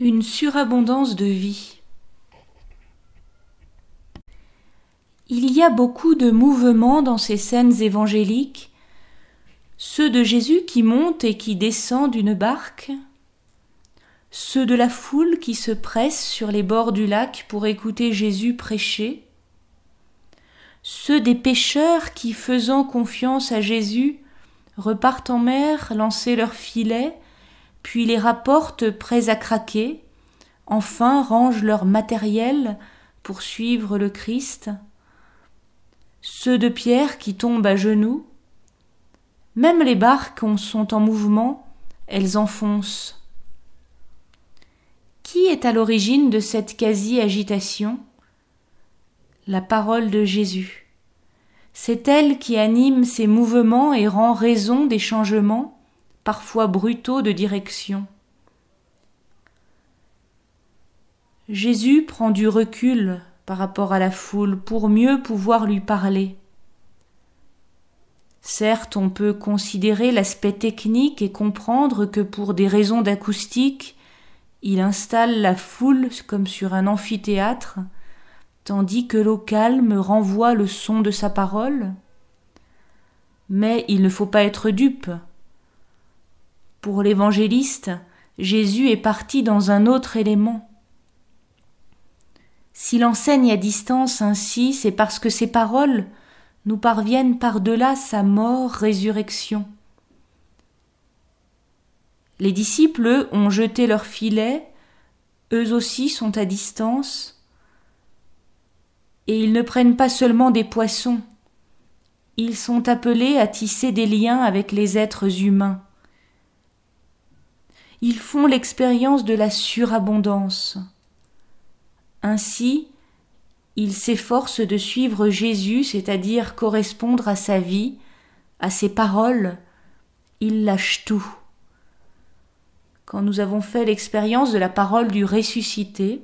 Une surabondance de vie. Il y a beaucoup de mouvements dans ces scènes évangéliques, ceux de Jésus qui monte et qui descend d'une barque, ceux de la foule qui se presse sur les bords du lac pour écouter Jésus prêcher, ceux des pêcheurs qui, faisant confiance à Jésus, repartent en mer lancer leurs filets puis les rapportent prêts à craquer, enfin rangent leur matériel pour suivre le Christ, ceux de pierre qui tombent à genoux, même les barques sont en mouvement, elles enfoncent. Qui est à l'origine de cette quasi-agitation? La parole de Jésus. C'est elle qui anime ces mouvements et rend raison des changements parfois brutaux de direction. Jésus prend du recul par rapport à la foule pour mieux pouvoir lui parler. Certes, on peut considérer l'aspect technique et comprendre que pour des raisons d'acoustique, il installe la foule comme sur un amphithéâtre, tandis que l'eau calme renvoie le son de sa parole. Mais il ne faut pas être dupe. Pour l'évangéliste, Jésus est parti dans un autre élément. S'il enseigne à distance ainsi, c'est parce que ses paroles nous parviennent par-delà sa mort-résurrection. Les disciples, eux, ont jeté leurs filets, eux aussi sont à distance, et ils ne prennent pas seulement des poissons, ils sont appelés à tisser des liens avec les êtres humains ils font l'expérience de la surabondance. Ainsi, ils s'efforcent de suivre Jésus, c'est-à-dire correspondre à sa vie, à ses paroles, ils lâchent tout. Quand nous avons fait l'expérience de la parole du ressuscité,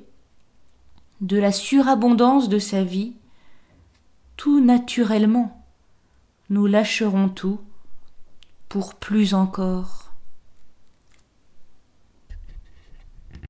de la surabondance de sa vie, tout naturellement, nous lâcherons tout pour plus encore.